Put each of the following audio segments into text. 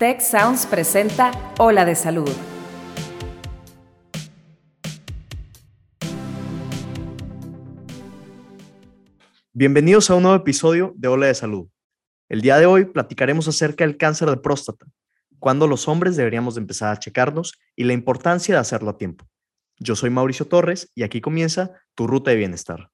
Tech Sounds presenta Ola de Salud. Bienvenidos a un nuevo episodio de Ola de Salud. El día de hoy platicaremos acerca del cáncer de próstata, cuándo los hombres deberíamos de empezar a checarnos y la importancia de hacerlo a tiempo. Yo soy Mauricio Torres y aquí comienza tu ruta de bienestar.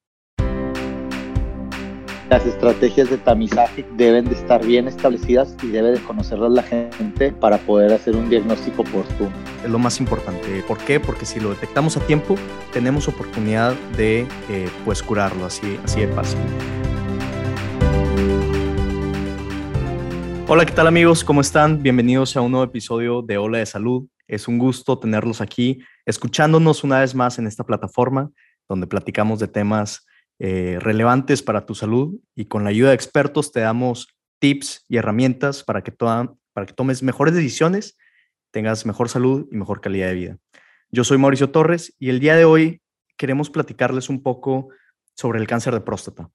Las estrategias de tamizaje deben de estar bien establecidas y debe de conocerlas la gente para poder hacer un diagnóstico oportuno. Es lo más importante. ¿Por qué? Porque si lo detectamos a tiempo, tenemos oportunidad de eh, pues curarlo así, así de fácil. Hola, ¿qué tal amigos? ¿Cómo están? Bienvenidos a un nuevo episodio de Ola de Salud. Es un gusto tenerlos aquí, escuchándonos una vez más en esta plataforma donde platicamos de temas eh, relevantes para tu salud y con la ayuda de expertos te damos tips y herramientas para que, tomes mejores decisiones, tengas mejor salud y mejor calidad de vida. Yo soy Mauricio Torres y el día de hoy queremos platicarles un poco sobre el cáncer de próstata.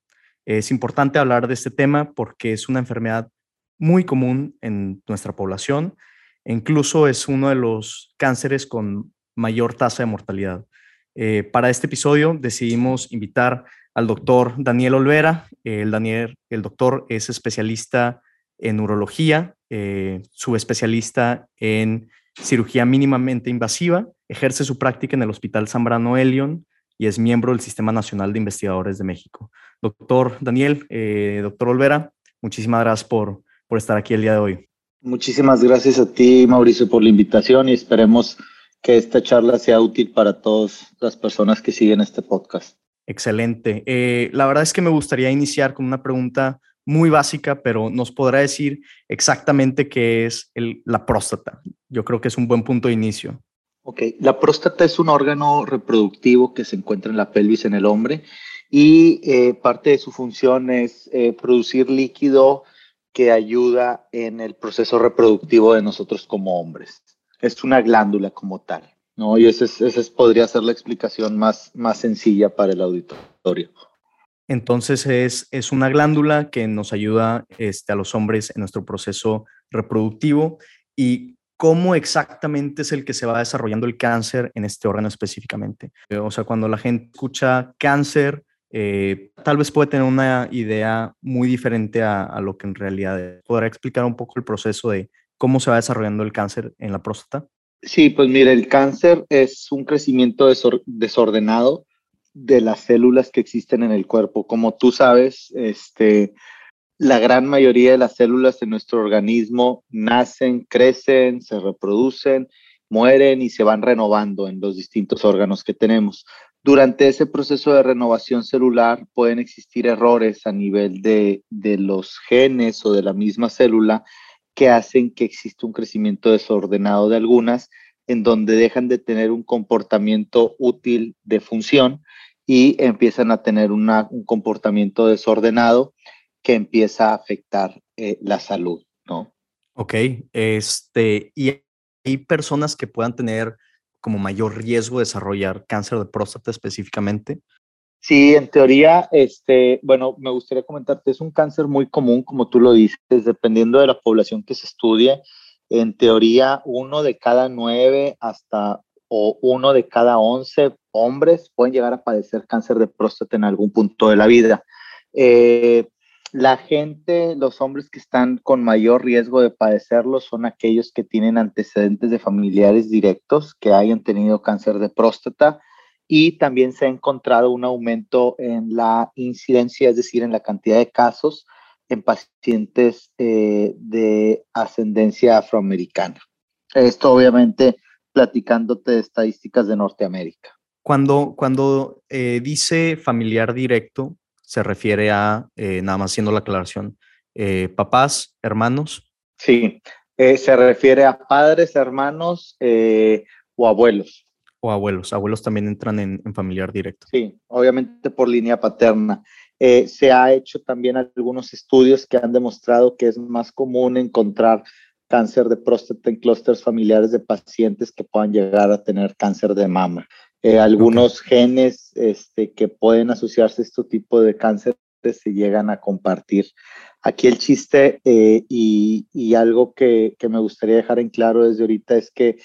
Es importante hablar de este tema porque es una enfermedad muy común en nuestra población e incluso es uno de los cánceres con mayor tasa de mortalidad. Eh, para este episodio decidimos invitar al doctor Daniel Olvera. El, Daniel, el doctor es especialista en urología, eh, subespecialista en cirugía mínimamente invasiva, ejerce su práctica en el Hospital Zambrano Elion y es miembro del Sistema Nacional de Investigadores de México. Doctor Daniel, eh, doctor Olvera, muchísimas gracias por, por estar aquí el día de hoy. Muchísimas gracias a ti, Mauricio, por la invitación y esperemos que esta charla sea útil para todas las personas que siguen este podcast. Excelente. Eh, la verdad es que me gustaría iniciar con una pregunta muy básica, pero nos podrá decir exactamente qué es la próstata. Yo creo que es un buen punto de inicio. Ok, la próstata es un órgano reproductivo que se encuentra en la pelvis en el hombre y eh, parte de su función es eh, producir líquido que ayuda en el proceso reproductivo de nosotros como hombres. Es una glándula como tal. ¿No? Y esa, podría ser la explicación más, más sencilla para el auditorio. Entonces es, es una glándula que nos ayuda este, a los hombres en nuestro proceso reproductivo y cómo exactamente es el que se va desarrollando el cáncer en este órgano específicamente. O sea, cuando la gente escucha cáncer, eh, tal vez puede tener una idea muy diferente a, a, lo que en realidad es. ¿Podrá explicar un poco el proceso de cómo se va desarrollando el cáncer en la próstata? Sí, pues mire, el cáncer es un crecimiento desordenado de las células que existen en el cuerpo. Como tú sabes, este, la gran mayoría de las células en nuestro organismo nacen, crecen, se reproducen, mueren y se van renovando en los distintos órganos que tenemos. Durante ese proceso de renovación celular pueden existir errores a nivel de, de los genes o de la misma célula que hacen que exista un crecimiento desordenado de algunas, en donde dejan de tener un comportamiento útil de función y empiezan a tener un comportamiento desordenado que empieza a afectar eh, la salud, ¿no? Ok, este, y hay personas que puedan tener como mayor riesgo de desarrollar cáncer de próstata específicamente. Sí, en teoría, este, bueno, me gustaría comentarte, es un cáncer muy común, como tú lo dices, dependiendo de la población que se estudie. En teoría, uno de cada nueve hasta o uno de cada once hombres pueden llegar a padecer cáncer de próstata en algún punto de la vida. Eh, la gente, los hombres que están con mayor riesgo de padecerlo son aquellos que tienen antecedentes de familiares directos que hayan tenido cáncer de próstata y también se ha encontrado un aumento en la incidencia, es decir, en la cantidad de casos en pacientes eh, de ascendencia afroamericana. Esto obviamente platicándote de estadísticas de Norteamérica. Cuando, cuando eh, dice familiar directo, se refiere a, eh, nada más haciendo la aclaración, papás, hermanos. Sí, se refiere a padres, hermanos o abuelos o abuelos. Abuelos también entran en, familiar directo. Sí, obviamente por línea paterna. Eh, se ha hecho también algunos estudios que han demostrado que es más común encontrar cáncer de próstata en clústeres familiares de pacientes que puedan llegar a tener cáncer de mama. Eh, algunos genes este, que pueden asociarse a este tipo de cáncer se llegan a compartir. Aquí el chiste eh, y, y, algo que, que, me gustaría dejar en claro desde ahorita es que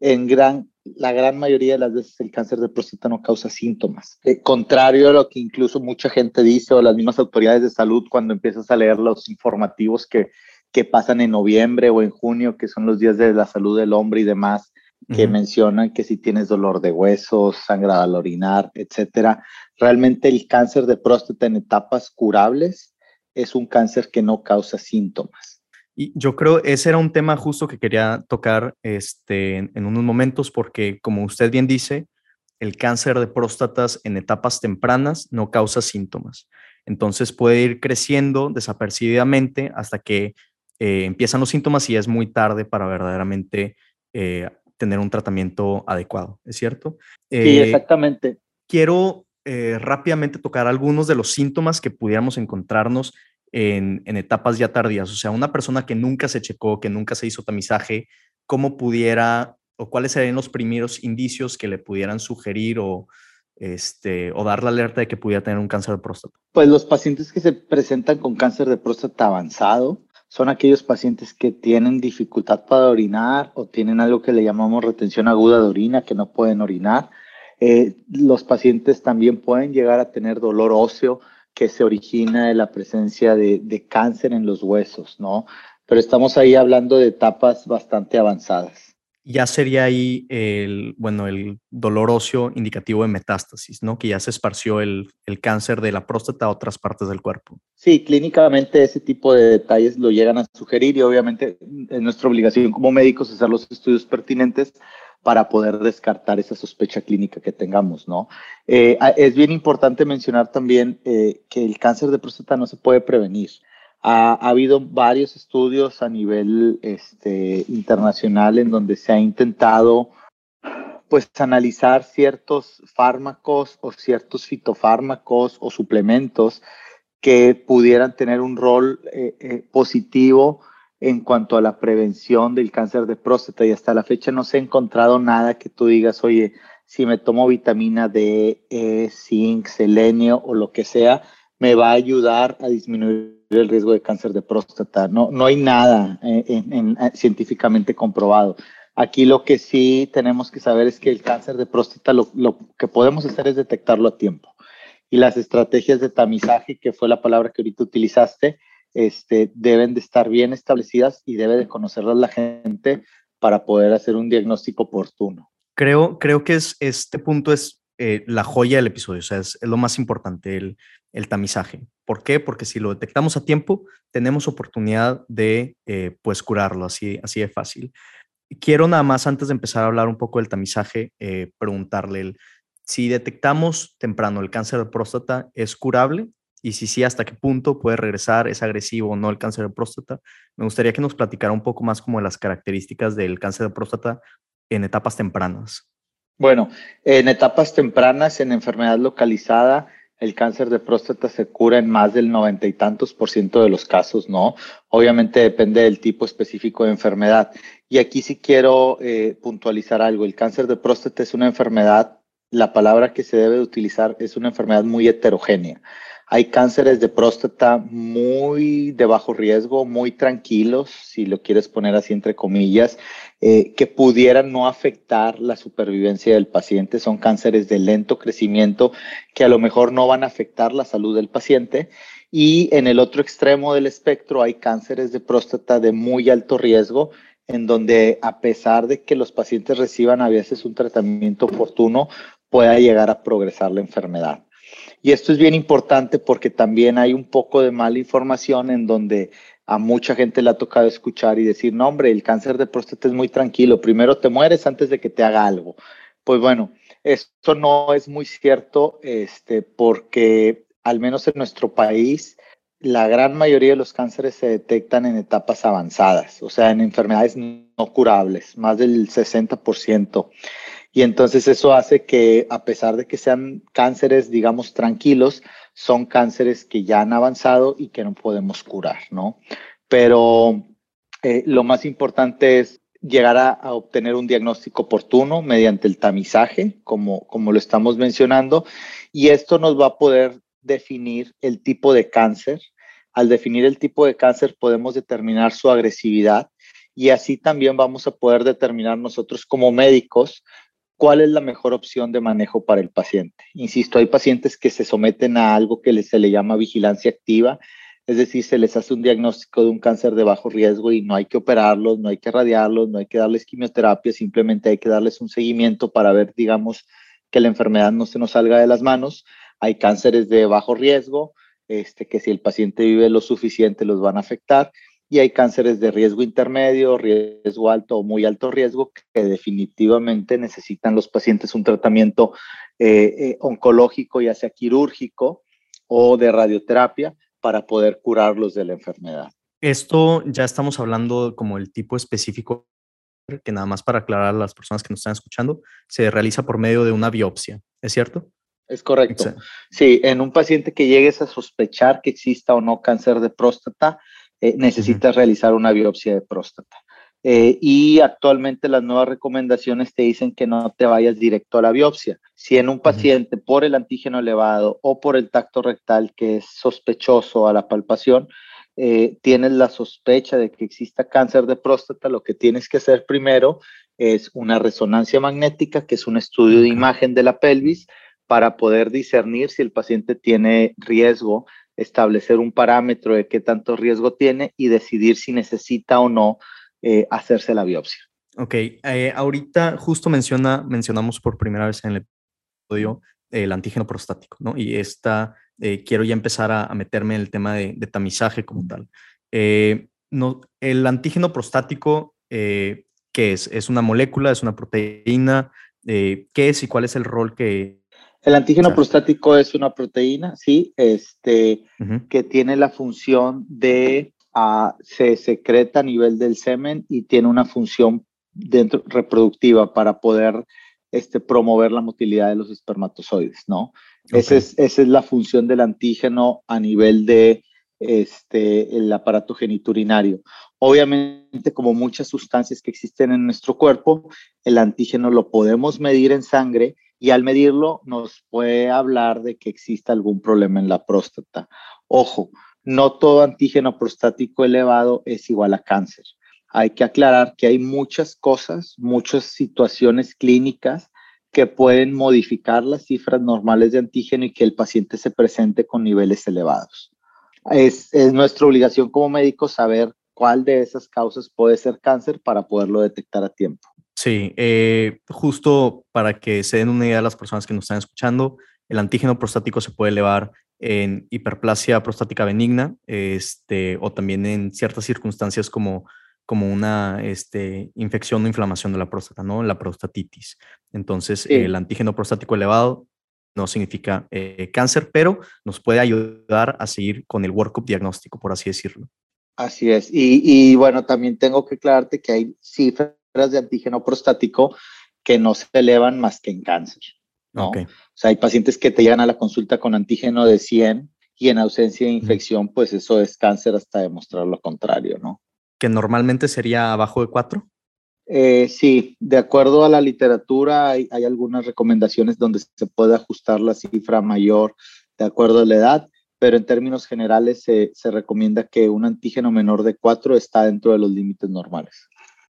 en gran, la gran mayoría de las veces el cáncer de próstata no causa síntomas. Eh, contrario a lo que incluso mucha gente dice o las mismas autoridades de salud cuando empiezas a leer los informativos que, que pasan en noviembre o en junio, que son los días de la salud del hombre y demás, que mencionan que si tienes dolor de huesos, sangrado al orinar, etcétera, realmente el cáncer de próstata en etapas curables es un cáncer que no causa síntomas. Y yo creo ese era un tema justo que quería tocar este, en, unos momentos, porque como usted bien dice, el cáncer de próstatas en etapas tempranas no causa síntomas. Entonces puede ir creciendo desapercibidamente hasta que eh, empiezan los síntomas y es muy tarde para verdaderamente eh, tener un tratamiento adecuado, ¿es cierto? sí, eh, exactamente. Quiero rápidamente tocar algunos de los síntomas que pudiéramos encontrarnos en, etapas ya tardías. O sea, una persona que nunca se checó, que nunca se hizo tamizaje, ¿cómo pudiera o cuáles serían los primeros indicios que le pudieran sugerir o, este, o dar la alerta de que pudiera tener un cáncer de próstata? Pues los pacientes que se presentan con cáncer de próstata avanzado, son aquellos pacientes que tienen dificultad para orinar o tienen algo que le llamamos retención aguda de orina, que no pueden orinar. Eh, los pacientes también pueden llegar a tener dolor óseo que se origina de la presencia de, de cáncer en los huesos, ¿no? Pero estamos ahí hablando de etapas bastante avanzadas ya sería ahí el, bueno, el dolor óseo indicativo de metástasis, ¿no? Que ya se esparció el, el, cáncer de la próstata a otras partes del cuerpo. Sí, clínicamente ese tipo de detalles lo llegan a sugerir y obviamente es nuestra obligación como médicos hacer los estudios pertinentes para poder descartar esa sospecha clínica que tengamos, ¿no? Eh, es bien importante mencionar también eh, que el cáncer de próstata no se puede prevenir. Ha, habido varios estudios a nivel este, internacional en donde se ha intentado pues analizar ciertos fármacos o ciertos fitofármacos o suplementos que pudieran tener un rol eh, positivo en cuanto a la prevención del cáncer de próstata y hasta la fecha no se ha encontrado nada que tú digas, oye, si me tomo vitamina D, e, zinc, selenio o lo que sea, me va a ayudar a disminuir el riesgo de cáncer de próstata. No, no hay nada eh, eh, científicamente comprobado. Aquí lo que sí tenemos que saber es que el cáncer de próstata lo, lo, que podemos hacer es detectarlo a tiempo. Y las estrategias de tamizaje, que fue la palabra que ahorita utilizaste, este, deben de estar bien establecidas y debe de conocerlas la gente para poder hacer un diagnóstico oportuno. Creo, creo que es, este punto es eh, la joya del episodio, o sea, es, lo más importante, el, el, tamizaje. ¿Por qué? Porque si lo detectamos a tiempo, tenemos oportunidad de, eh, pues, curarlo, así, así de fácil. Quiero nada más, antes de empezar a hablar un poco del tamizaje, eh, preguntarle, el, si detectamos temprano el cáncer de próstata, ¿es curable? Y si sí, ¿hasta qué punto puede regresar? ¿Es agresivo o no el cáncer de próstata? Me gustaría que nos platicara un poco más como las características del cáncer de próstata en etapas tempranas. Bueno, en etapas tempranas, en enfermedad localizada, el cáncer de próstata se cura en más del noventa y tantos por ciento de los casos, ¿no? Obviamente depende del tipo específico de enfermedad. Y aquí sí quiero eh, puntualizar algo. El cáncer de próstata es una enfermedad, la palabra que se debe utilizar es una enfermedad muy heterogénea. Hay cánceres de próstata muy de bajo riesgo, muy tranquilos, si lo quieres poner así entre comillas, eh, que pudieran no afectar la supervivencia del paciente. Son cánceres de lento crecimiento que a lo mejor no van a afectar la salud del paciente. Y en el otro extremo del espectro hay cánceres de próstata de muy alto riesgo, en donde a pesar de que los pacientes reciban a veces un tratamiento oportuno, pueda llegar a progresar la enfermedad. Y esto es bien importante porque también hay un poco de mala información en donde a mucha gente le ha tocado escuchar y decir, no, hombre, el cáncer de próstata es muy tranquilo, primero te mueres antes de que te haga algo. Pues bueno, esto no es muy cierto, este, porque al menos en nuestro país, la gran mayoría de los cánceres se detectan en etapas avanzadas, o sea, en enfermedades no curables, más del 60%. Y entonces eso hace que a pesar de que sean cánceres, digamos, tranquilos, son cánceres que ya han avanzado y que no podemos curar, ¿no? Pero eh, lo más importante es llegar a, obtener un diagnóstico oportuno mediante el tamizaje, como, como lo estamos mencionando, y esto nos va a poder definir el tipo de cáncer. Al definir el tipo de cáncer podemos determinar su agresividad y así también vamos a poder determinar nosotros como médicos cuál es la mejor opción de manejo para el paciente. Insisto, hay pacientes que se someten a algo que se le llama vigilancia activa, es decir, se les hace un diagnóstico de un cáncer de bajo riesgo y no hay que operarlos, no hay que radiarlos, no hay que darles quimioterapia, simplemente hay que darles un seguimiento para ver, digamos, que la enfermedad no se nos salga de las manos. Hay cánceres de bajo riesgo, este, que si el paciente vive lo suficiente los van a afectar y hay cánceres de riesgo intermedio, riesgo alto o muy alto riesgo que definitivamente necesitan los pacientes un tratamiento eh, eh, oncológico, ya sea quirúrgico o de radioterapia, para poder curarlos de la enfermedad. Esto ya estamos hablando como el tipo específico que nada más para aclarar a las personas que nos están escuchando, se realiza por medio de una biopsia, ¿es cierto? Es correcto. Sí, en un paciente que llegues a sospechar que exista o no cáncer de próstata, eh, necesitas realizar una biopsia de próstata. Eh, y actualmente las nuevas recomendaciones te dicen que no te vayas directo a la biopsia. Si en un paciente por el antígeno elevado o por el tacto rectal que es sospechoso a la palpación, eh, tienes la sospecha de que exista cáncer de próstata, lo que tienes que hacer primero es una resonancia magnética, que es un estudio de imagen de la pelvis, para poder discernir si el paciente tiene riesgo establecer un parámetro de qué tanto riesgo tiene y decidir si necesita o no eh, hacerse la biopsia. Ok, eh, ahorita justo menciona, mencionamos por primera vez en el episodio el antígeno prostático, ¿no? Y esta, eh, quiero ya empezar a, meterme en el tema de, tamizaje como tal. no, el antígeno prostático, ¿qué es? ¿Es una molécula? ¿Es una proteína? ¿Qué es y cuál es el rol que el antígeno prostático es una proteína, sí, este, que tiene la función de, uh, se secreta a nivel del semen y tiene una función dentro, reproductiva para poder este, promover la motilidad de los espermatozoides, ¿no? Esa, es, esa es la función del antígeno a nivel de este, el aparato geniturinario. Obviamente, como muchas sustancias que existen en nuestro cuerpo, el antígeno lo podemos medir en sangre y al medirlo nos puede hablar de que exista algún problema en la próstata. Ojo, no todo antígeno prostático elevado es igual a cáncer. Hay que aclarar que hay muchas cosas, muchas situaciones clínicas que pueden modificar las cifras normales de antígeno y que el paciente se presente con niveles elevados. Es, es nuestra obligación como médicos saber cuál de esas causas puede ser cáncer para poderlo detectar a tiempo. Sí, eh, justo para que se den una idea a las personas que nos están escuchando, el antígeno prostático se puede elevar en hiperplasia prostática benigna este, o también en ciertas circunstancias como, como una este, infección o inflamación de la próstata, ¿no? La prostatitis. Entonces, el antígeno prostático elevado no significa eh, cáncer, pero nos puede ayudar a seguir con el workup diagnóstico, por así decirlo. Así es. Y, y bueno, también tengo que aclararte que hay cifras de antígeno prostático que no se elevan más que en cáncer. ¿no? O sea, hay pacientes que te llegan a la consulta con antígeno de 100 y en ausencia de infección, pues eso es cáncer hasta demostrar lo contrario, ¿no? Que normalmente sería abajo de 4. Eh, sí, de acuerdo a la literatura hay, hay, algunas recomendaciones donde se puede ajustar la cifra mayor de acuerdo a la edad, pero en términos generales se, se recomienda que un antígeno menor de 4 está dentro de los límites normales.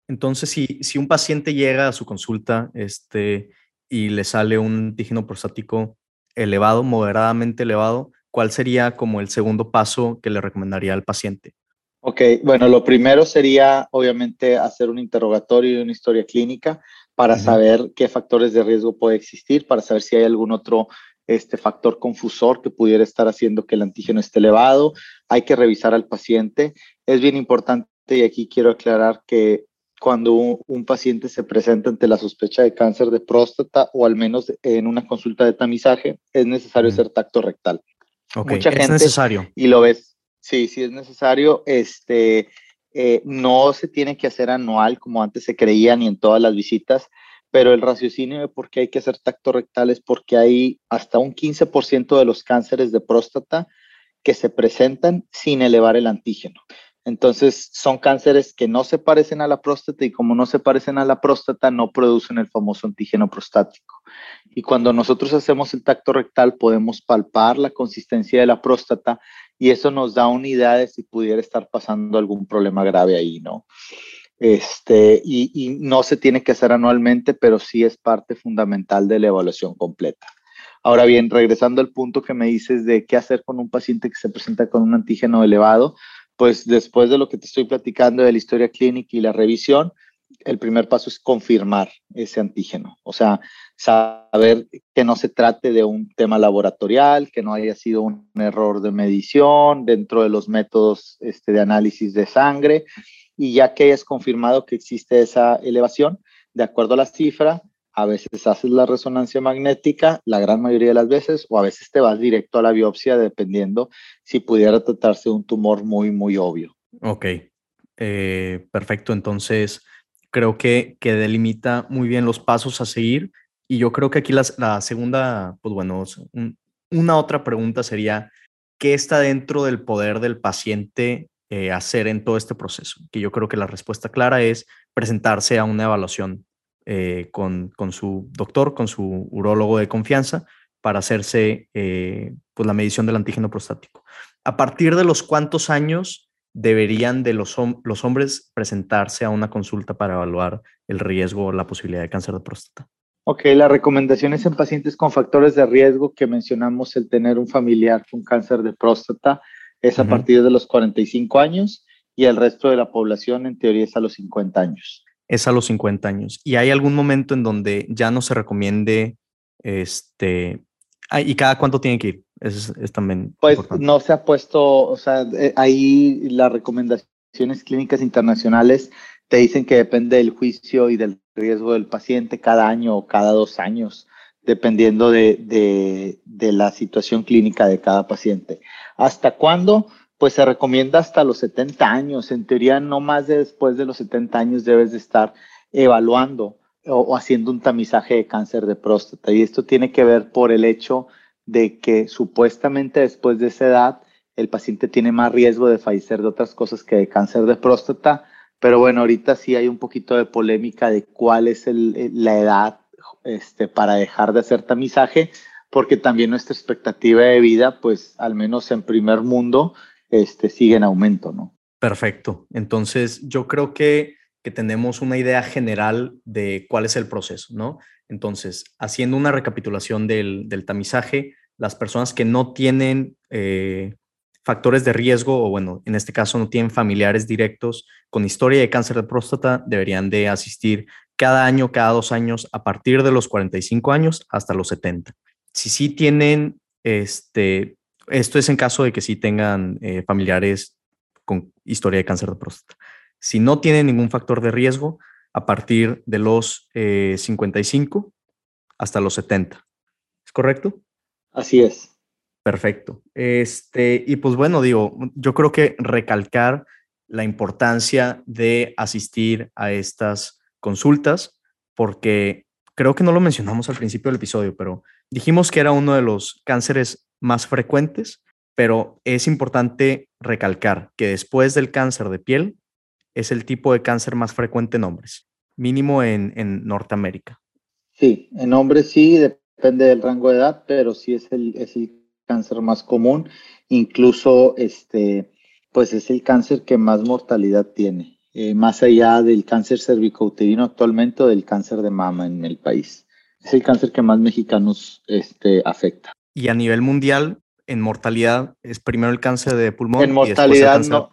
Entonces, si, si un paciente llega a su consulta este, y le sale un antígeno prostático elevado, moderadamente elevado, ¿cuál sería como el segundo paso que le recomendaría al paciente? Ok, bueno, lo primero sería obviamente hacer un interrogatorio y una historia clínica para saber qué factores de riesgo puede existir, para saber si hay algún otro este factor confusor que pudiera estar haciendo que el antígeno esté elevado. Hay que revisar al paciente. Es bien importante y aquí quiero aclarar que cuando un, paciente se presenta ante la sospecha de cáncer de próstata o al menos en una consulta de tamizaje, es necesario hacer tacto rectal. Mucha es necesario. Y lo ves, sí, sí es necesario. Este, eh, no se tiene que hacer anual como antes se creía ni en todas las visitas, pero el raciocinio de por qué hay que hacer tacto rectal es porque hay hasta un 15% de los cánceres de próstata que se presentan sin elevar el antígeno. Entonces, son cánceres que no se parecen a la próstata y como no se parecen a la próstata, no producen el famoso antígeno prostático. Y cuando nosotros hacemos el tacto rectal, podemos palpar la consistencia de la próstata y eso nos da una idea de si pudiera estar pasando algún problema grave ahí, ¿no? Este, y, y no se tiene que hacer anualmente, pero sí es parte fundamental de la evaluación completa. Ahora bien, regresando al punto que me dices de qué hacer con un paciente que se presenta con un antígeno elevado, pues después de lo que te estoy platicando de la historia clínica y la revisión, el primer paso es confirmar ese antígeno, o sea, saber que no se trate de un tema laboratorial, que no haya sido un error de medición dentro de los métodos este, de análisis de sangre, y ya que hayas confirmado que existe esa elevación, de acuerdo a la cifra, a veces haces la resonancia magnética, la gran mayoría de las veces, o a veces te vas directo a la biopsia, dependiendo si pudiera tratarse de un tumor muy, muy obvio. Ok, eh, perfecto. Entonces, creo que, que delimita muy bien los pasos a seguir. Y yo creo que aquí la segunda, pues bueno, una otra pregunta sería, ¿qué está dentro del poder del paciente eh, hacer en todo este proceso? Que yo creo que la respuesta clara es presentarse a una evaluación eh, con, su doctor, con su urólogo de confianza, para hacerse eh, pues la medición del antígeno prostático. ¿A partir de los cuántos años deberían de los, los hombres presentarse a una consulta para evaluar el riesgo o la posibilidad de cáncer de próstata? Ok, las recomendaciones en pacientes con factores de riesgo que mencionamos, el tener un familiar con cáncer de próstata, es a partir de los 45 años y el resto de la población en teoría es a los 50 años es a los 50 años. ¿Y hay algún momento en donde ya no se recomiende este... ¿Y cada cuánto tiene que ir? Eso es, también. Pues no se ha puesto, o sea, eh, ahí las recomendaciones clínicas internacionales te dicen que depende del juicio y del riesgo del paciente cada año o cada dos años, dependiendo de, de, de la situación clínica de cada paciente. ¿Hasta cuándo? Pues se recomienda hasta los 70 años. En teoría, no más de después de los 70 años debes de estar evaluando o, haciendo un tamizaje de cáncer de próstata. Y esto tiene que ver por el hecho de que supuestamente después de esa edad el paciente tiene más riesgo de fallecer de otras cosas que de cáncer de próstata. Pero bueno, ahorita sí hay un poquito de polémica de cuál es la edad este, para dejar de hacer tamizaje, porque también nuestra expectativa de vida, pues al menos en primer mundo, este, sigue en aumento, ¿no? Perfecto. Entonces, yo creo que, que tenemos una idea general de cuál es el proceso, ¿no? Entonces, haciendo una recapitulación del, del tamizaje, las personas que no tienen eh, factores de riesgo, o bueno, en este caso no tienen familiares directos con historia de cáncer de próstata, deberían de asistir cada año, cada dos años, a partir de los 45 años hasta los 70. Si sí tienen este, esto es en caso de que sí tengan eh, familiares con historia de cáncer de próstata. Si no tienen ningún factor de riesgo, a partir de los 55 eh, hasta los 70. ¿Es correcto? Así es. Perfecto. Este, y pues bueno, digo, yo creo que recalcar la importancia de asistir a estas consultas, porque creo que no lo mencionamos al principio del episodio, pero dijimos que era uno de los cánceres más frecuentes, pero es importante recalcar que después del cáncer de piel es el tipo de cáncer más frecuente en hombres, mínimo en, Norteamérica. Sí, en hombres sí, depende del rango de edad, pero sí es el, es el cáncer más común, incluso este, pues es el cáncer que más mortalidad tiene, eh, más allá del cáncer cervicouterino actualmente o del cáncer de mama en el país. Es el cáncer que más mexicanos este, afecta. Y a nivel mundial, en mortalidad, es primero el cáncer de pulmón. En mortalidad, no.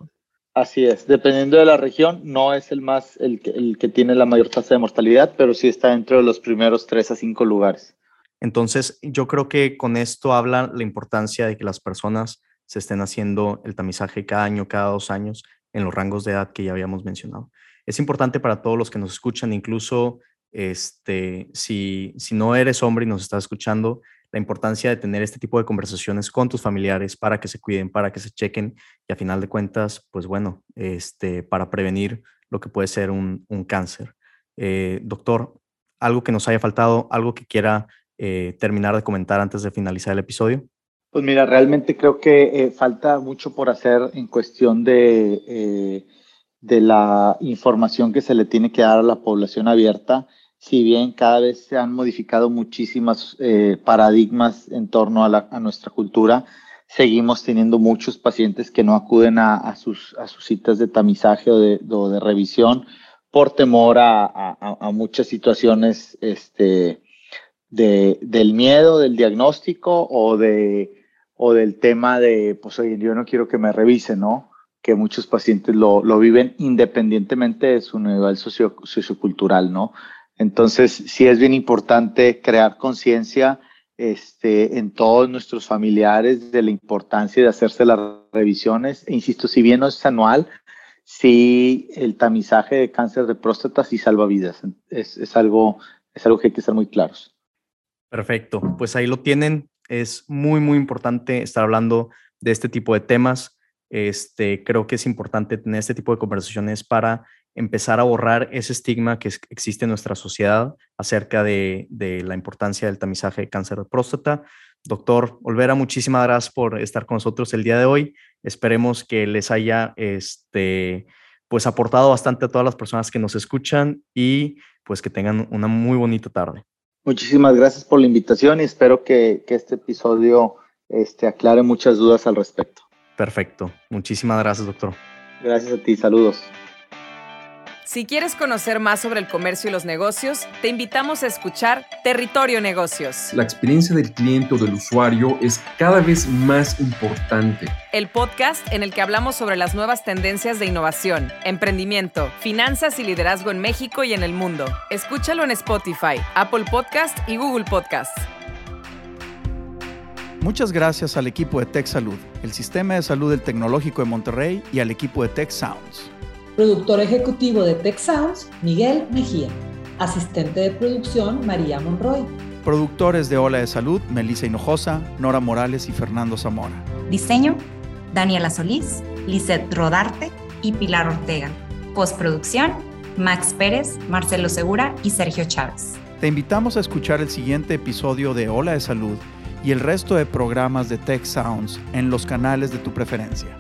Así es, dependiendo de la región, no es el más el que, el que tiene la mayor tasa de mortalidad, pero sí está dentro de los primeros tres a cinco lugares. Entonces, yo creo que con esto habla la importancia de que las personas se estén haciendo el tamizaje cada año, cada dos años, en los rangos de edad que ya habíamos mencionado. Es importante para todos los que nos escuchan, incluso este, si, si no eres hombre y nos estás escuchando, la importancia de tener este tipo de conversaciones con tus familiares para que se cuiden, para que se chequen y a final de cuentas, pues bueno, este, para prevenir lo que puede ser un, cáncer. Eh, doctor, algo que nos haya faltado, algo que quiera eh, terminar de comentar antes de finalizar el episodio. Pues mira, realmente creo que eh, falta mucho por hacer en cuestión de, de la información que se le tiene que dar a la población abierta. Si bien cada vez se han modificado muchísimas eh, paradigmas en torno a, a, nuestra cultura, seguimos teniendo muchos pacientes que no acuden a, sus, citas de tamizaje o de, revisión por temor a, muchas situaciones este, de, del miedo, del diagnóstico o de o del tema de, pues oye, yo no quiero que me revisen, ¿no? Que muchos pacientes lo, lo viven independientemente de su nivel socio, sociocultural, ¿no? Entonces, sí es bien importante crear conciencia este, en todos nuestros familiares de la importancia de hacerse las revisiones. E insisto, si bien no es anual, sí el tamizaje de cáncer de próstata sí salva vidas. Es, es, algo, es algo que hay que ser muy claros. Perfecto, pues ahí lo tienen es muy, muy importante estar hablando de este tipo de temas. Este, creo que es importante tener este tipo de conversaciones para empezar a borrar ese estigma que existe en nuestra sociedad acerca de, la importancia del tamizaje de cáncer de próstata. Doctor Olvera, muchísimas gracias por estar con nosotros el día de hoy. Esperemos que les haya este, pues aportado bastante a todas las personas que nos escuchan y pues que tengan una muy bonita tarde. Muchísimas gracias por la invitación y espero que, que este episodio este, aclare muchas dudas al respecto. Perfecto. Muchísimas gracias, doctor. Gracias a ti. Saludos. Si quieres conocer más sobre el comercio y los negocios, te invitamos a escuchar Territorio Negocios. La experiencia del cliente o del usuario es cada vez más importante. El podcast en el que hablamos sobre las nuevas tendencias de innovación, emprendimiento, finanzas y liderazgo en México y en el mundo. Escúchalo en Spotify, Apple Podcast y Google Podcast. Muchas gracias al equipo de Tech Salud, el Sistema de Salud del Tecnológico de Monterrey y al equipo de Tech Sounds. Productor ejecutivo de Tech Sounds, Miguel Mejía. Asistente de producción, María Monroy. Productores de Ola de Salud, Melissa Hinojosa, Nora Morales y Fernando Zamora. Diseño, Daniela Solís, Lisette Rodarte y Pilar Ortega. Postproducción, Max Pérez, Marcelo Segura y Sergio Chávez. Te invitamos a escuchar el siguiente episodio de Ola de Salud y el resto de programas de Tech Sounds en los canales de tu preferencia.